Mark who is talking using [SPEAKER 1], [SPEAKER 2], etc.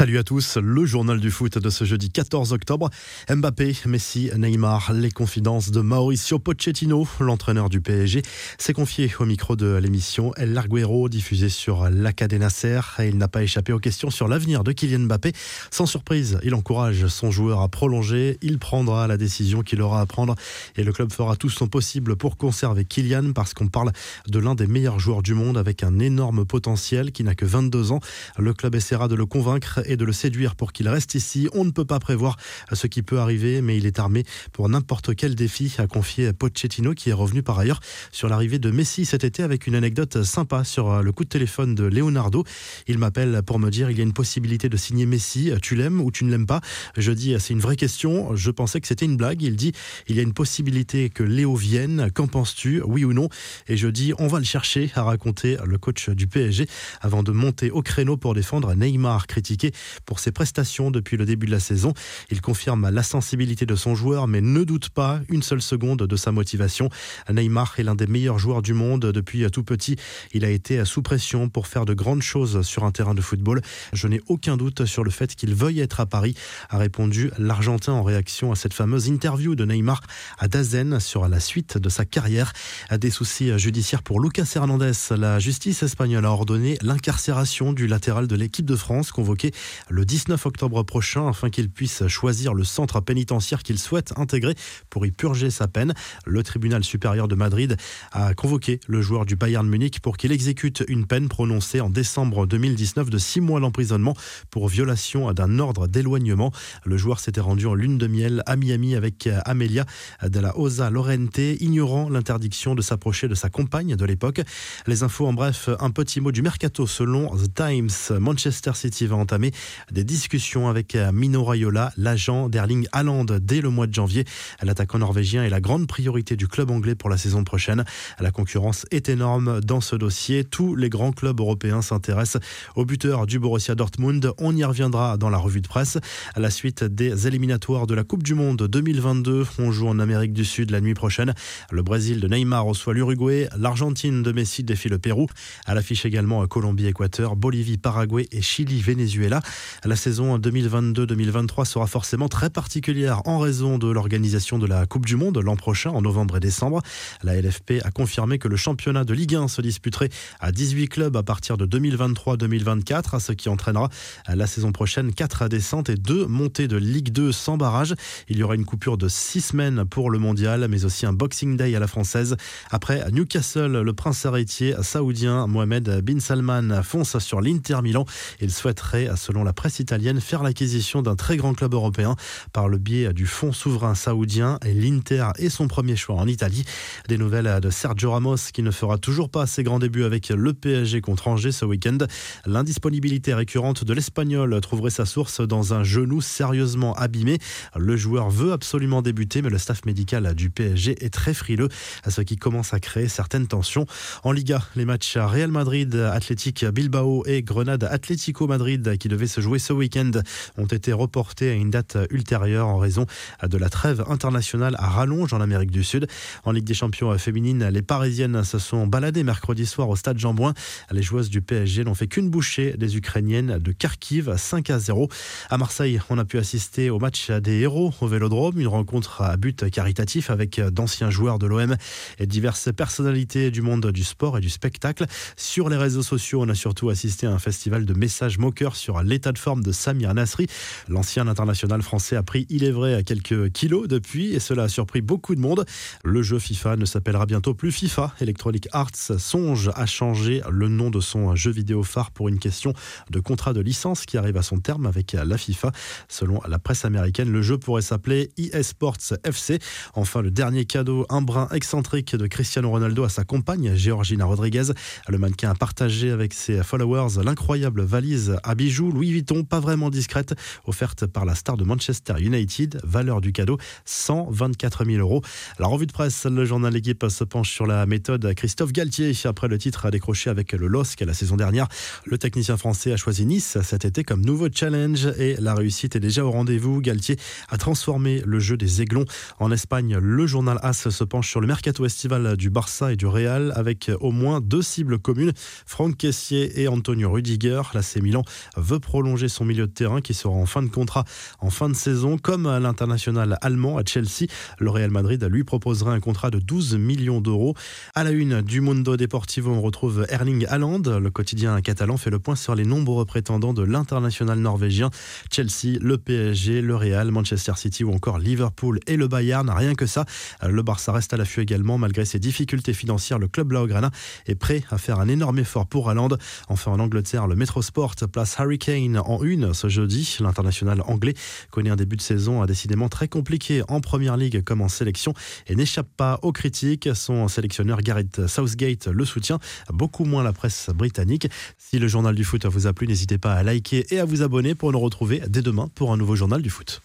[SPEAKER 1] Salut à tous, le journal du foot de ce jeudi 14 octobre. Mbappé, Messi, Neymar, les confidences de Mauricio Pochettino, l'entraîneur du PSG, s'est confié au micro de l'émission El Larguero diffusée sur Serre et il n'a pas échappé aux questions sur l'avenir de Kylian Mbappé. Sans surprise, il encourage son joueur à prolonger, il prendra la décision qu'il aura à prendre et le club fera tout son possible pour conserver Kylian parce qu'on parle de l'un des meilleurs joueurs du monde avec un énorme potentiel qui n'a que 22 ans. Le club essaiera de le convaincre de le séduire pour qu'il reste ici. On ne peut pas prévoir ce qui peut arriver, mais il est armé pour n'importe quel défi, a confié Pochettino, qui est revenu par ailleurs sur l'arrivée de Messi cet été avec une anecdote sympa sur le coup de téléphone de Leonardo. Il m'appelle pour me dire il y a une possibilité de signer Messi. Tu l'aimes ou tu ne l'aimes pas? Je dis c'est une vraie question. Je pensais que c'était une blague. Il dit il y a une possibilité que Léo vienne. Qu'en penses-tu? Oui ou non? Et je dis on va le chercher, a raconté le coach du PSG avant de monter au créneau pour défendre Neymar critiqué pour ses prestations depuis le début de la saison. Il confirme la sensibilité de son joueur, mais ne doute pas une seule seconde de sa motivation. Neymar est l'un des meilleurs joueurs du monde depuis tout petit. Il a été sous pression pour faire de grandes choses sur un terrain de football. Je n'ai aucun doute sur le fait qu'il veuille être à Paris, a répondu l'Argentin en réaction à cette fameuse interview de Neymar à Dazen sur la suite de sa carrière. Des soucis judiciaires pour Lucas Hernandez. La justice espagnole a ordonné l'incarcération du latéral de l'équipe de France convoqué le 19 octobre prochain afin qu'il puisse choisir le centre pénitentiaire qu'il souhaite intégrer pour y purger sa peine. Le tribunal supérieur de Madrid a convoqué le joueur du Bayern Munich pour qu'il exécute une peine prononcée en décembre 2019 de six mois d'emprisonnement pour violation d'un ordre d'éloignement. Le joueur s'était rendu en lune de miel à Miami avec Amelia de la Osa Lorente, ignorant l'interdiction de s'approcher de sa compagne de l'époque. Les infos en bref, un petit mot du mercato selon The Times. Manchester City va entamer des discussions avec euh, Mino Raiola, l'agent d'Erling Haaland, dès le mois de janvier. L'attaquant norvégien est la grande priorité du club anglais pour la saison prochaine. La concurrence est énorme dans ce dossier. Tous les grands clubs européens s'intéressent au buteur du Borussia Dortmund. On y reviendra dans la revue de presse. À la suite des éliminatoires de la Coupe du Monde 2022, on joue en Amérique du Sud la nuit prochaine. Le Brésil de Neymar reçoit l'Uruguay. L'Argentine de Messi défie le Pérou. À l'affiche également Colombie-Équateur, Bolivie, Paraguay et La saison 2022-2023 sera forcément très particulière en raison de l'organisation de la Coupe du Monde l'an prochain en novembre et décembre. La LFP a confirmé que le championnat de Ligue 1 se disputerait à 18 clubs à partir de 2023-2024, ce qui entraînera la saison prochaine 4 descentes et 2 montées de Ligue 2 sans barrage. Il y aura une coupure de 6 semaines pour le mondial, mais aussi un Boxing Day à la française. Après, à Newcastle, le prince héritier saoudien Mohamed Bin Salman fonce sur l'Inter Milan. Il souhaiterait, selon la presse italienne, faire l'acquisition d'un très grand club européen par le biais du fonds souverain saoudien et l'Inter est son premier choix en Italie. Des nouvelles de Sergio Ramos qui ne fera toujours pas ses grands débuts avec le PSG contre Angers ce week-end. L'indisponibilité récurrente de l'Espagnol trouverait sa source dans un genou sérieusement abîmé. Le joueur veut absolument débuter, mais le staff médical du PSG est très frileux, ce qui commence à créer certaines tensions. En Liga, les matchs à Real Madrid, Athletic Bilbao et Grenade Atlético Madrid qui devaient se jouer ce week-end ont été reportés à une date ultérieure en raison de la trêve internationale à rallonge en Amérique du Sud. En Ligue des champions féminines, les Parisiennes se sont baladées mercredi soir au stade Jean-Bouin. Les joueuses du PSG n'ont fait qu'une bouchée des Ukrainiennes de Kharkiv 5 à 0. À Marseille, on a pu assister au match des héros au Vélodrome, une rencontre à but caritatif avec d'anciens joueurs de l'OM et diverses personnalités du monde du sport et du spectacle. Sur les réseaux sociaux, on a surtout assisté à un festival de messages moqueurs sur l'état de forme de Samir Nasri. L'ancien international français a pris, il est vrai, quelques kilos depuis et cela a surpris beaucoup de monde. Le jeu FIFA ne s'appellera bientôt plus FIFA. Electronic Arts songe à changer le nom de son jeu vidéo phare pour une question de contrat de licence qui arrive à son terme avec la FIFA. Selon la presse américaine, le jeu pourrait s'appeler eSports FC. Enfin, le dernier cadeau, un brin excentrique de Cristiano Ronaldo à sa compagne, Georgina Rodriguez. Le mannequin a partagé avec ses followers l'incroyable valise à bijoux Louis Vuitton, pas vraiment discrète, offerte par la star de Manchester United. Valeur du cadeau 124 000 euros. La revue de presse, le journal L'équipe se penche sur la méthode Christophe Galtier. Après le titre à décroché avec le LOSC la saison dernière, le technicien français a choisi Nice cet été comme nouveau challenge et la réussite est déjà au rendez-vous. Galtier a transformé le jeu des Aiglons. En Espagne, le journal AS se penche sur le mercato estival du Barça et du Real avec au moins deux cibles communes, Franck Caissier et Antonio Rudiger. La C Milan veut prolonger son milieu de terrain qui sera en fin de contrat en fin de saison, comme à l'international allemand à Chelsea. Le Real Madrid lui proposerait un contrat de 12 millions d'euros. À la une du Mundo Deportivo, on retrouve Erling Haaland. Le quotidien catalan fait le point sur les nombreux prétendants de l'international norvégien. Chelsea, le PSG, le Real, Manchester City ou encore Liverpool et le Bayern. Rien que ça. Le Barça reste à l'affût également. Malgré ses difficultés financières, le club Blaugrana est prêt à faire un énorme effort pour Haaland. Enfin, en Angleterre, le Metro Sport place Harry En une ce jeudi. L'international anglais connaît un début de saison décidément très compliqué en première ligue comme en sélection et n'échappe pas aux critiques. Son sélectionneur Gareth Southgate le soutient, beaucoup moins la presse britannique. Si le journal du foot vous a plu, n'hésitez pas à liker et à vous abonner pour nous retrouver dès demain pour un nouveau journal du foot.